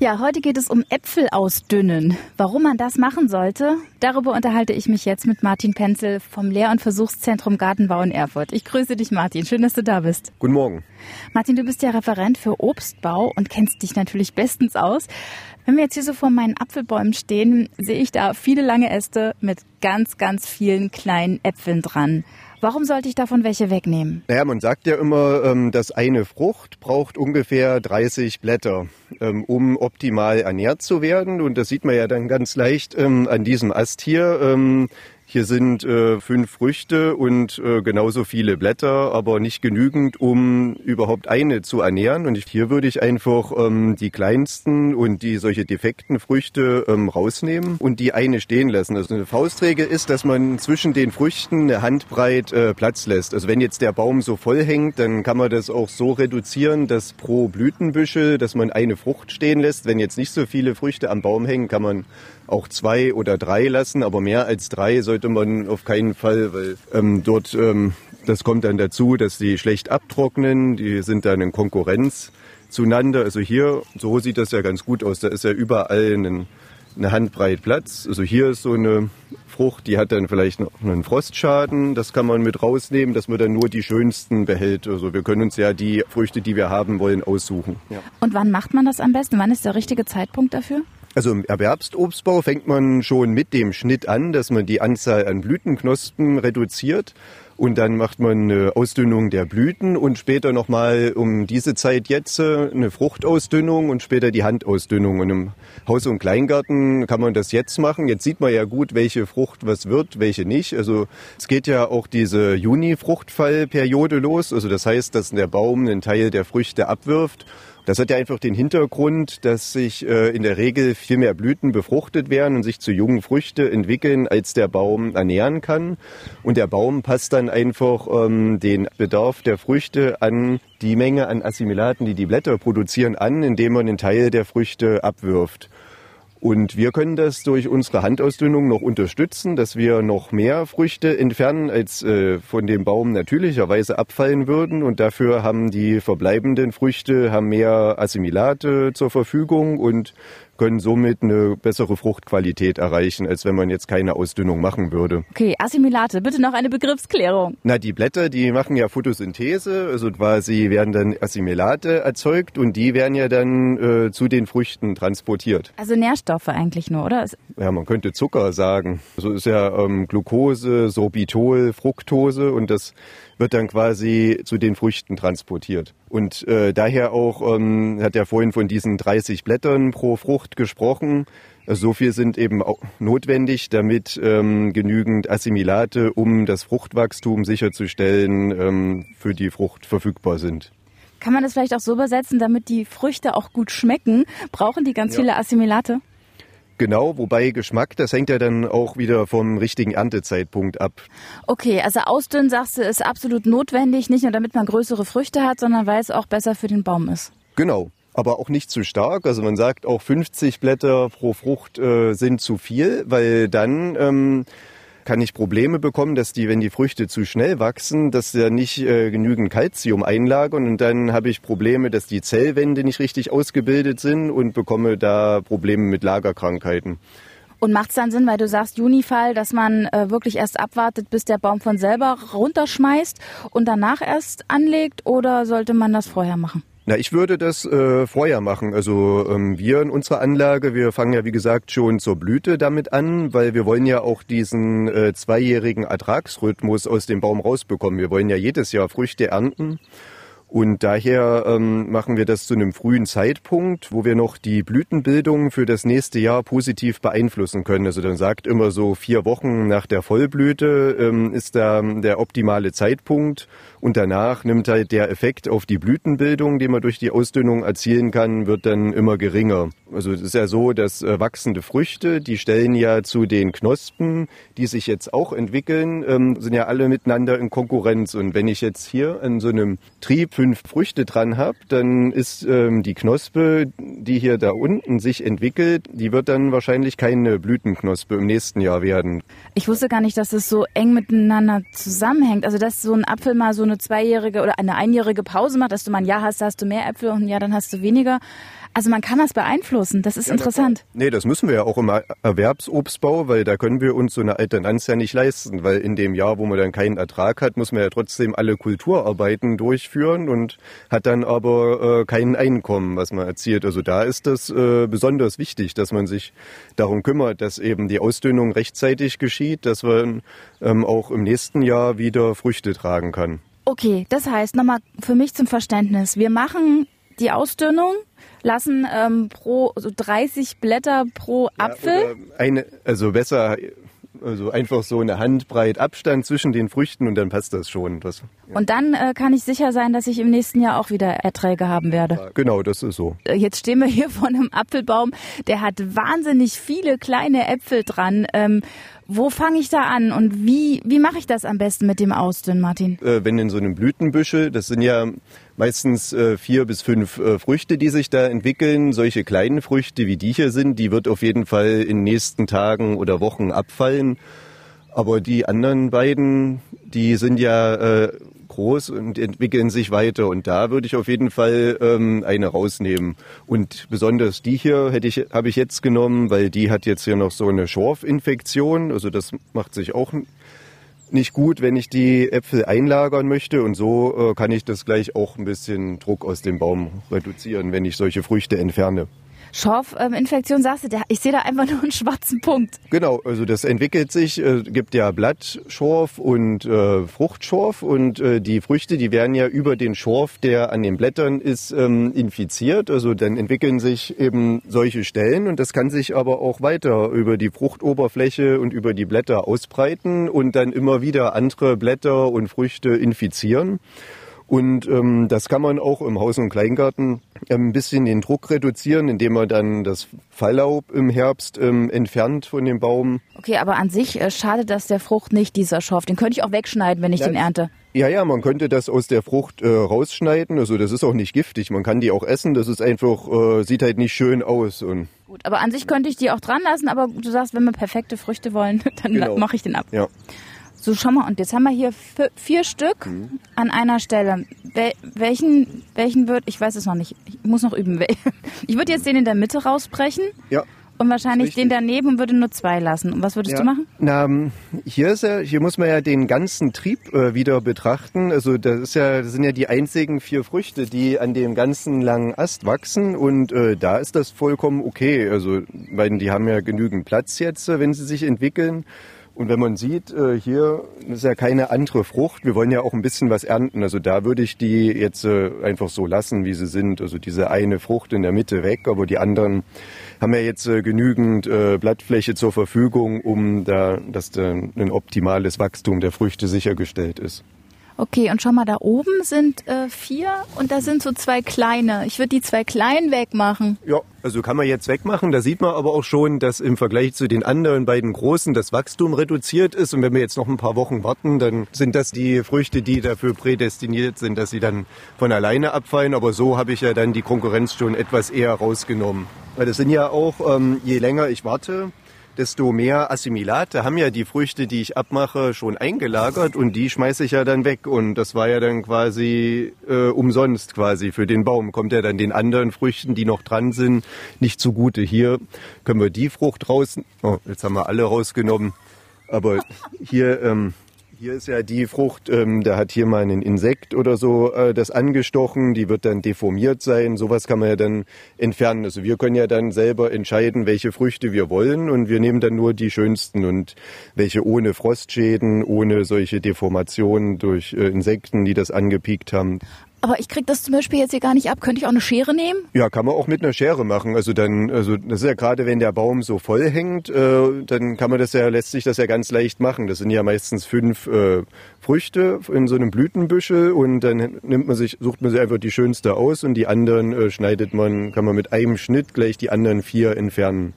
Ja, heute geht es um Äpfel ausdünnen. Warum man das machen sollte, darüber unterhalte ich mich jetzt mit Martin Penzel vom Lehr- und Versuchszentrum Gartenbau in Erfurt. Ich grüße dich, Martin. Schön, dass du da bist. Guten Morgen. Martin, du bist ja Referent für Obstbau und kennst dich natürlich bestens aus. Wenn wir jetzt hier so vor meinen Apfelbäumen stehen, sehe ich da viele lange Äste mit ganz, ganz vielen kleinen Äpfeln dran. Warum sollte ich davon welche wegnehmen? Naja, man sagt ja immer, ähm, dass eine Frucht braucht ungefähr 30 Blätter, ähm, um optimal ernährt zu werden. Und das sieht man ja dann ganz leicht ähm, an diesem Ast hier. Hier sind äh, fünf Früchte und äh, genauso viele Blätter, aber nicht genügend, um überhaupt eine zu ernähren. Und hier würde ich einfach ähm, die kleinsten und die solche defekten Früchte ähm, rausnehmen und die eine stehen lassen. Also eine Faustregel ist, dass man zwischen den Früchten eine Handbreit äh, Platz lässt. Also wenn jetzt der Baum so voll hängt, dann kann man das auch so reduzieren, dass pro Blütenbüschel, dass man eine Frucht stehen lässt. Wenn jetzt nicht so viele Früchte am Baum hängen, kann man auch zwei oder drei lassen, aber mehr als drei sollte man auf keinen Fall, weil ähm, dort, ähm, das kommt dann dazu, dass die schlecht abtrocknen, die sind dann in Konkurrenz zueinander. Also hier, so sieht das ja ganz gut aus, da ist ja überall ein, eine Handbreit Platz. Also hier ist so eine Frucht, die hat dann vielleicht noch einen Frostschaden, das kann man mit rausnehmen, dass man dann nur die schönsten behält. Also wir können uns ja die Früchte, die wir haben wollen, aussuchen. Ja. Und wann macht man das am besten? Wann ist der richtige Zeitpunkt dafür? Also im Erwerbsobstbau fängt man schon mit dem Schnitt an, dass man die Anzahl an Blütenknospen reduziert. Und dann macht man eine Ausdünnung der Blüten und später nochmal um diese Zeit jetzt äh, eine Fruchtausdünnung und später die Handausdünnung. Und im Haus- und Kleingarten kann man das jetzt machen. Jetzt sieht man ja gut, welche Frucht was wird, welche nicht. Also es geht ja auch diese Juni-Fruchtfallperiode los. Also das heißt, dass der Baum einen Teil der Früchte abwirft das hat ja einfach den Hintergrund, dass sich äh, in der Regel viel mehr Blüten befruchtet werden und sich zu jungen Früchte entwickeln, als der Baum ernähren kann. Und der Baum passt dann einfach ähm, den Bedarf der Früchte an die Menge an Assimilaten, die die Blätter produzieren, an, indem man einen Teil der Früchte abwirft. Und wir können das durch unsere Handausdünnung noch unterstützen, dass wir noch mehr Früchte entfernen, als äh, von dem Baum natürlicherweise abfallen würden. Und dafür haben die verbleibenden Früchte haben mehr Assimilate zur Verfügung und können somit eine bessere Fruchtqualität erreichen, als wenn man jetzt keine Ausdünnung machen würde. Okay, Assimilate, bitte noch eine Begriffsklärung. Na, die Blätter, die machen ja Photosynthese, also quasi werden dann Assimilate erzeugt und die werden ja dann äh, zu den Früchten transportiert. Also Nährstoffe eigentlich nur, oder? Ja, man könnte Zucker sagen. So also ist ja ähm, Glucose, Sorbitol, Fructose und das wird dann quasi zu den Früchten transportiert. Und äh, daher auch, ähm, hat er vorhin von diesen 30 Blättern pro Frucht gesprochen. Also so viel sind eben auch notwendig, damit ähm, genügend Assimilate, um das Fruchtwachstum sicherzustellen, ähm, für die Frucht verfügbar sind. Kann man das vielleicht auch so übersetzen, damit die Früchte auch gut schmecken, brauchen die ganz ja. viele Assimilate? Genau, wobei Geschmack, das hängt ja dann auch wieder vom richtigen Erntezeitpunkt ab. Okay, also ausdünnen, sagst du, ist absolut notwendig, nicht nur damit man größere Früchte hat, sondern weil es auch besser für den Baum ist. Genau, aber auch nicht zu stark. Also man sagt auch 50 Blätter pro Frucht äh, sind zu viel, weil dann ähm, kann ich Probleme bekommen, dass die, wenn die Früchte zu schnell wachsen, dass da nicht äh, genügend Kalzium einlagern und dann habe ich Probleme, dass die Zellwände nicht richtig ausgebildet sind und bekomme da Probleme mit Lagerkrankheiten. Und macht es dann Sinn, weil du sagst Junifall, dass man äh, wirklich erst abwartet, bis der Baum von selber runterschmeißt und danach erst anlegt oder sollte man das vorher machen? Na, ich würde das äh, vorher machen. Also ähm, wir in unserer Anlage, wir fangen ja wie gesagt schon zur Blüte damit an, weil wir wollen ja auch diesen äh, zweijährigen Ertragsrhythmus aus dem Baum rausbekommen. Wir wollen ja jedes Jahr Früchte ernten. Und daher ähm, machen wir das zu einem frühen Zeitpunkt, wo wir noch die Blütenbildung für das nächste Jahr positiv beeinflussen können. Also dann sagt immer so vier Wochen nach der Vollblüte ähm, ist da der optimale Zeitpunkt und danach nimmt halt der Effekt auf die Blütenbildung, den man durch die Ausdünnung erzielen kann, wird dann immer geringer. Also es ist ja so, dass äh, wachsende Früchte, die stellen ja zu den Knospen, die sich jetzt auch entwickeln, ähm, sind ja alle miteinander in Konkurrenz. Und wenn ich jetzt hier an so einem Trieb fünf Früchte dran habe, dann ist ähm, die Knospe, die hier da unten sich entwickelt, die wird dann wahrscheinlich keine Blütenknospe im nächsten Jahr werden. Ich wusste gar nicht, dass es so eng miteinander zusammenhängt. Also dass so ein Apfel mal so eine zweijährige oder eine einjährige Pause macht, dass du mal ein Jahr hast, da hast du mehr Äpfel und ein Jahr dann hast du weniger. Also man kann das beeinflussen. Das ist ja, interessant. Nee, das müssen wir ja auch im Erwerbsobstbau, weil da können wir uns so eine Alternanz ja nicht leisten, weil in dem Jahr, wo man dann keinen Ertrag hat, muss man ja trotzdem alle Kulturarbeiten durchführen und hat dann aber äh, kein Einkommen, was man erzielt. Also da ist das äh, besonders wichtig, dass man sich darum kümmert, dass eben die Ausdünnung rechtzeitig geschieht, dass man ähm, auch im nächsten Jahr wieder Früchte tragen kann. Okay, das heißt nochmal für mich zum Verständnis. Wir machen die Ausdünnung, lassen ähm, pro so 30 Blätter pro Apfel. Ja, eine, also besser, also einfach so eine Handbreit Abstand zwischen den Früchten und dann passt das schon. Das, ja. Und dann äh, kann ich sicher sein, dass ich im nächsten Jahr auch wieder Erträge haben werde. Ja, genau, das ist so. Äh, jetzt stehen wir hier vor einem Apfelbaum, der hat wahnsinnig viele kleine Äpfel dran. Ähm, wo fange ich da an und wie, wie mache ich das am besten mit dem Ausdünnen, Martin? Äh, wenn in so einem Blütenbüschel, das sind ja meistens äh, vier bis fünf äh, Früchte, die sich da entwickeln. Solche kleinen Früchte, wie die hier sind, die wird auf jeden Fall in nächsten Tagen oder Wochen abfallen. Aber die anderen beiden, die sind ja äh, groß und entwickeln sich weiter. Und da würde ich auf jeden Fall ähm, eine rausnehmen. Und besonders die hier hätte ich, habe ich jetzt genommen, weil die hat jetzt hier noch so eine Schorfinfektion. Also das macht sich auch nicht gut, wenn ich die Äpfel einlagern möchte. Und so äh, kann ich das gleich auch ein bisschen Druck aus dem Baum reduzieren, wenn ich solche Früchte entferne. Schorfinfektion, sagst du, ich sehe da einfach nur einen schwarzen Punkt. Genau, also das entwickelt sich, äh, gibt ja Blattschorf und äh, Fruchtschorf und äh, die Früchte, die werden ja über den Schorf, der an den Blättern ist, ähm, infiziert. Also dann entwickeln sich eben solche Stellen und das kann sich aber auch weiter über die Fruchtoberfläche und über die Blätter ausbreiten und dann immer wieder andere Blätter und Früchte infizieren. Und ähm, das kann man auch im Haus- und Kleingarten ähm, ein bisschen den Druck reduzieren, indem man dann das Falllaub im Herbst ähm, entfernt von dem Baum. Okay, aber an sich äh, schadet das der Frucht nicht, dieser Schorf. Den könnte ich auch wegschneiden, wenn ich ja, den ernte. Ja, ja, man könnte das aus der Frucht äh, rausschneiden. Also das ist auch nicht giftig. Man kann die auch essen. Das ist einfach, äh, sieht halt nicht schön aus. Und Gut, aber an sich könnte ich die auch dran lassen. Aber du sagst, wenn wir perfekte Früchte wollen, dann genau. mache ich den ab. Ja. So, schau mal, und jetzt haben wir hier vier Stück mhm. an einer Stelle. Wel welchen, welchen wird, ich weiß es noch nicht, ich muss noch üben. Ich würde jetzt den in der Mitte rausbrechen. Ja. Und wahrscheinlich den daneben und würde nur zwei lassen. Und was würdest ja. du machen? Na, ähm, hier ist ja, hier muss man ja den ganzen Trieb äh, wieder betrachten. Also das ist ja, das sind ja die einzigen vier Früchte, die an dem ganzen langen Ast wachsen. Und äh, da ist das vollkommen okay. Also, weil die haben ja genügend Platz jetzt, äh, wenn sie sich entwickeln. Und wenn man sieht, äh, hier ist ja keine andere Frucht. Wir wollen ja auch ein bisschen was ernten. Also da würde ich die jetzt äh, einfach so lassen, wie sie sind. Also diese eine Frucht in der Mitte weg, aber die anderen haben ja jetzt äh, genügend Blattfläche zur Verfügung, um da, dass da ein optimales Wachstum der Früchte sichergestellt ist. Okay, und schau mal, da oben sind äh, vier und da sind so zwei kleine. Ich würde die zwei kleinen wegmachen. Ja, also kann man jetzt wegmachen. Da sieht man aber auch schon, dass im Vergleich zu den anderen beiden großen das Wachstum reduziert ist. Und wenn wir jetzt noch ein paar Wochen warten, dann sind das die Früchte, die dafür prädestiniert sind, dass sie dann von alleine abfallen. Aber so habe ich ja dann die Konkurrenz schon etwas eher rausgenommen. Weil das sind ja auch, ähm, je länger ich warte, desto mehr Assimilate haben ja die Früchte, die ich abmache, schon eingelagert und die schmeiße ich ja dann weg. Und das war ja dann quasi äh, umsonst quasi für den Baum. Kommt ja dann den anderen Früchten, die noch dran sind, nicht zugute. Hier können wir die Frucht raus. Oh, jetzt haben wir alle rausgenommen. Aber hier ähm, hier ist ja die Frucht, ähm, da hat hier mal ein Insekt oder so äh, das angestochen, die wird dann deformiert sein. Sowas kann man ja dann entfernen. Also wir können ja dann selber entscheiden, welche Früchte wir wollen und wir nehmen dann nur die schönsten und welche ohne Frostschäden, ohne solche Deformationen durch äh, Insekten, die das angepiekt haben. Aber ich krieg das zum Beispiel jetzt hier gar nicht ab. Könnte ich auch eine Schere nehmen? Ja, kann man auch mit einer Schere machen. Also dann, also das ist ja gerade, wenn der Baum so voll hängt, äh, dann kann man das ja, lässt sich das ja ganz leicht machen. Das sind ja meistens fünf äh, Früchte in so einem Blütenbüschel und dann nimmt man sich, sucht man sich einfach die schönste aus und die anderen äh, schneidet man, kann man mit einem Schnitt gleich die anderen vier entfernen.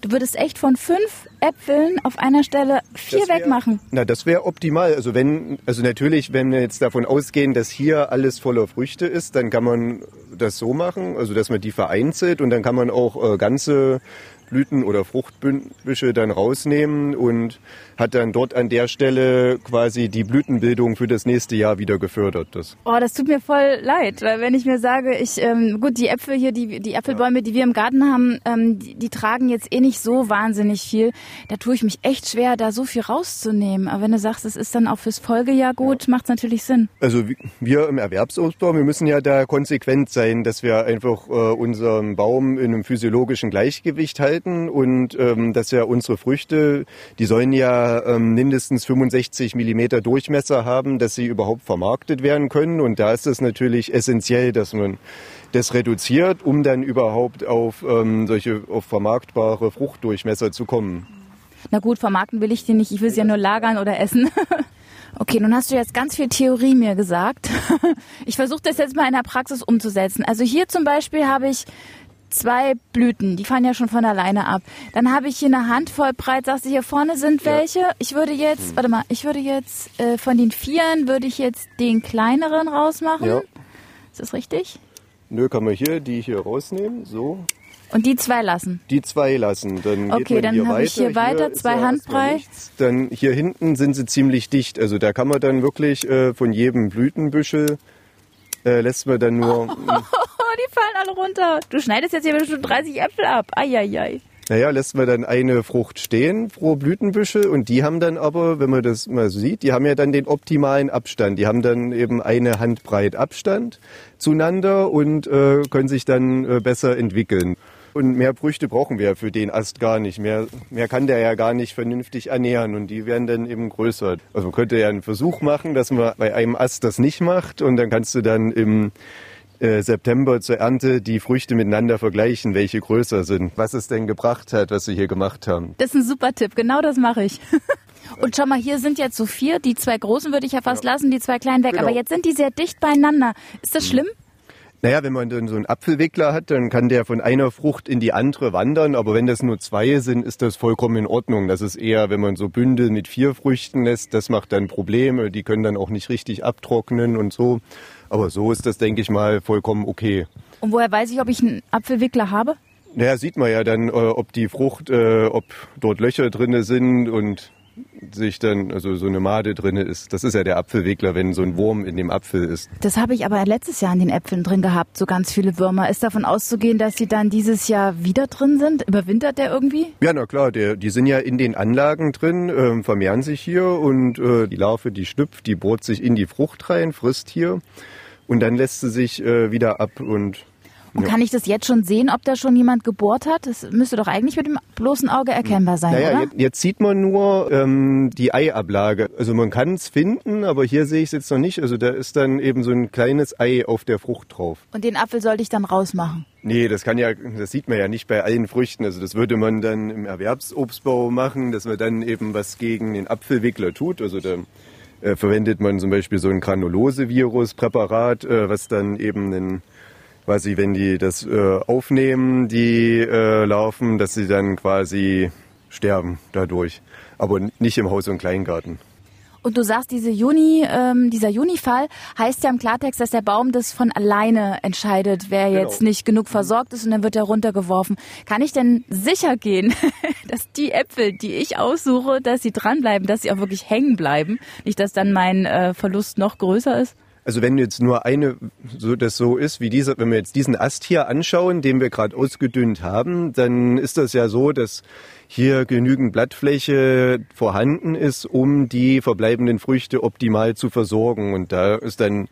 Du würdest echt von fünf Äpfeln auf einer Stelle vier wär- wegmachen. Na, das wäre optimal. Also wenn, also natürlich, wenn wir jetzt davon ausgehen, dass hier alles voller Früchte ist, dann kann man das so machen, also dass man die vereinzelt und dann kann man auch äh, ganze Blüten oder Fruchtbüsche dann rausnehmen und hat dann dort an der Stelle quasi die Blütenbildung für das nächste Jahr wieder gefördert. Das. Oh, das tut mir voll leid, weil wenn ich mir sage, ich ähm, gut, die Äpfel hier, die die Äpfelbäume, die wir im Garten haben, ähm, die, die tragen jetzt eh nicht so wahnsinnig viel. Da tue ich mich echt schwer, da so viel rauszunehmen. Aber wenn du sagst, es ist dann auch fürs Folgejahr gut, macht's natürlich Sinn. Also wi- wir im Erwerbsobstbau, wir müssen ja da konsequent sein, dass wir einfach äh, unseren Baum in einem physiologischen Gleichgewicht halten und ähm, dass ja unsere Früchte, die sollen ja ähm, mindestens 65 Millimeter Durchmesser haben, dass sie überhaupt vermarktet werden können. Und da ist es natürlich essentiell, dass man das reduziert, um dann überhaupt auf ähm, solche auf vermarktbare Fruchtdurchmesser zu kommen. Na gut, vermarkten will ich die nicht, ich will sie ja nur lagern oder essen. Okay, nun hast du jetzt ganz viel Theorie mir gesagt. Ich versuche das jetzt mal in der Praxis umzusetzen. Also hier zum Beispiel habe ich zwei Blüten, die fallen ja schon von alleine ab. Dann habe ich hier eine Handvoll breit, sagst du, hier vorne sind welche. Ich würde jetzt, warte mal, ich würde jetzt äh, von den Vieren würde ich jetzt den kleineren rausmachen. Ja. Ist das richtig? Nö, kann man hier die hier rausnehmen, so. Und die zwei lassen. Die zwei lassen. Dann Okay, geht man dann hier weiter. ich hier weiter ist zwei Handbreit. Dann hier hinten sind sie ziemlich dicht. Also da kann man dann wirklich äh, von jedem Blütenbüschel äh, lässt man dann nur. Oh, die fallen alle runter. Du schneidest jetzt hier bestimmt 30 Äpfel ab. Eieiei. Naja, lässt man dann eine Frucht stehen pro Blütenbüschel und die haben dann aber, wenn man das mal so sieht, die haben ja dann den optimalen Abstand. Die haben dann eben eine Handbreit Abstand zueinander und äh, können sich dann äh, besser entwickeln. Und mehr Früchte brauchen wir für den Ast gar nicht. Mehr, mehr kann der ja gar nicht vernünftig ernähren und die werden dann eben größer. Also man könnte ja einen Versuch machen, dass man bei einem Ast das nicht macht und dann kannst du dann im äh, September zur Ernte die Früchte miteinander vergleichen, welche größer sind, was es denn gebracht hat, was sie hier gemacht haben. Das ist ein super Tipp. Genau das mache ich. Und schau mal, hier sind jetzt so vier. Die zwei großen würde ich ja fast lassen, die zwei kleinen weg. Genau. Aber jetzt sind die sehr dicht beieinander. Ist das schlimm? Naja, wenn man dann so einen Apfelwickler hat, dann kann der von einer Frucht in die andere wandern. Aber wenn das nur zwei sind, ist das vollkommen in Ordnung. Das ist eher, wenn man so Bündel mit vier Früchten lässt, das macht dann Probleme. Die können dann auch nicht richtig abtrocknen und so. Aber so ist das, denke ich mal, vollkommen okay. Und woher weiß ich, ob ich einen Apfelwickler habe? Naja, sieht man ja dann, äh, ob die Frucht, äh, ob dort Löcher drinne sind und sich dann, also so eine Made drinne ist. Das ist ja der Apfelwickler, wenn so ein Wurm in dem Apfel ist. Das habe ich aber letztes Jahr in den Äpfeln drin gehabt, so ganz viele Würmer. Ist davon auszugehen, dass sie dann dieses Jahr wieder drin sind? Überwintert der irgendwie? Ja, na klar, der, die sind ja in den Anlagen drin, ähm, vermehren sich hier und äh, die Larve, die schlüpft, die bohrt sich in die Frucht rein, frisst hier und dann lässt sie sich äh, wieder ab und Und Ja. kann ich das jetzt schon sehen, ob da schon jemand gebohrt hat? Das müsste doch eigentlich mit dem bloßen Auge erkennbar sein, Naja, oder? jetzt, jetzt sieht man nur ähm, die Eiablage. Also man kann es finden, aber hier sehe ich es jetzt noch nicht. Also da ist dann eben so ein kleines Ei auf der Frucht drauf. Und den Apfel sollte ich dann rausmachen. Nee, das kann ja, das sieht man ja nicht bei allen Früchten. Also das würde man dann im Erwerbsobstbau machen, dass man dann eben was gegen den Apfelwickler tut. Also da äh, verwendet man zum Beispiel so ein Granulose-Virus-Präparat, äh, was dann eben einen, quasi, wenn die das äh, aufnehmen, die äh, Larven, dass sie dann quasi sterben dadurch. Aber nicht im Haus- und Kleingarten. Und du sagst, diese Juni, ähm, dieser Junifall heißt ja im Klartext, dass der Baum das von alleine entscheidet, wer Genau. jetzt nicht genug versorgt ist und dann wird er runtergeworfen. Kann ich denn sicher gehen, dass die Äpfel, die ich aussuche, dass sie dranbleiben, dass sie auch wirklich hängen bleiben? Nicht, dass dann mein äh, Verlust noch größer ist? Also wenn jetzt nur eine, so das so ist wie dieser, wenn wir jetzt diesen Ast hier anschauen, den wir gerade ausgedünnt haben, dann ist das ja so, dass hier genügend Blattfläche vorhanden ist, um die verbleibenden Früchte optimal zu versorgen. Und da ist dann,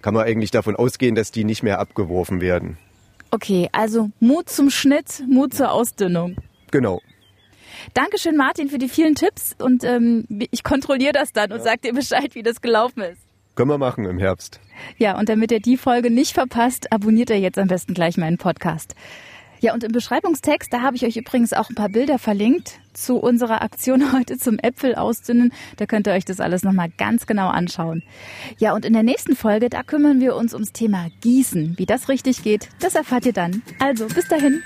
kann man eigentlich davon ausgehen, dass die nicht mehr abgeworfen werden. Okay, also Mut zum Schnitt, Mut zur Ausdünnung. Genau. Dankeschön, Martin, für die vielen Tipps und ähm, ich kontrolliere das dann und sag dir Bescheid, wie das gelaufen ist. Können wir machen im Herbst. Ja, und damit ihr die Folge nicht verpasst, abonniert ihr jetzt am besten gleich meinen Podcast. Ja, und im Beschreibungstext, da habe ich euch übrigens auch ein paar Bilder verlinkt zu unserer Aktion heute zum Äpfel ausdünnen. Da könnt ihr euch das alles nochmal ganz genau anschauen. Ja, und in der nächsten Folge, da kümmern wir uns ums Thema Gießen. Wie das richtig geht, das erfahrt ihr dann. Also, bis dahin.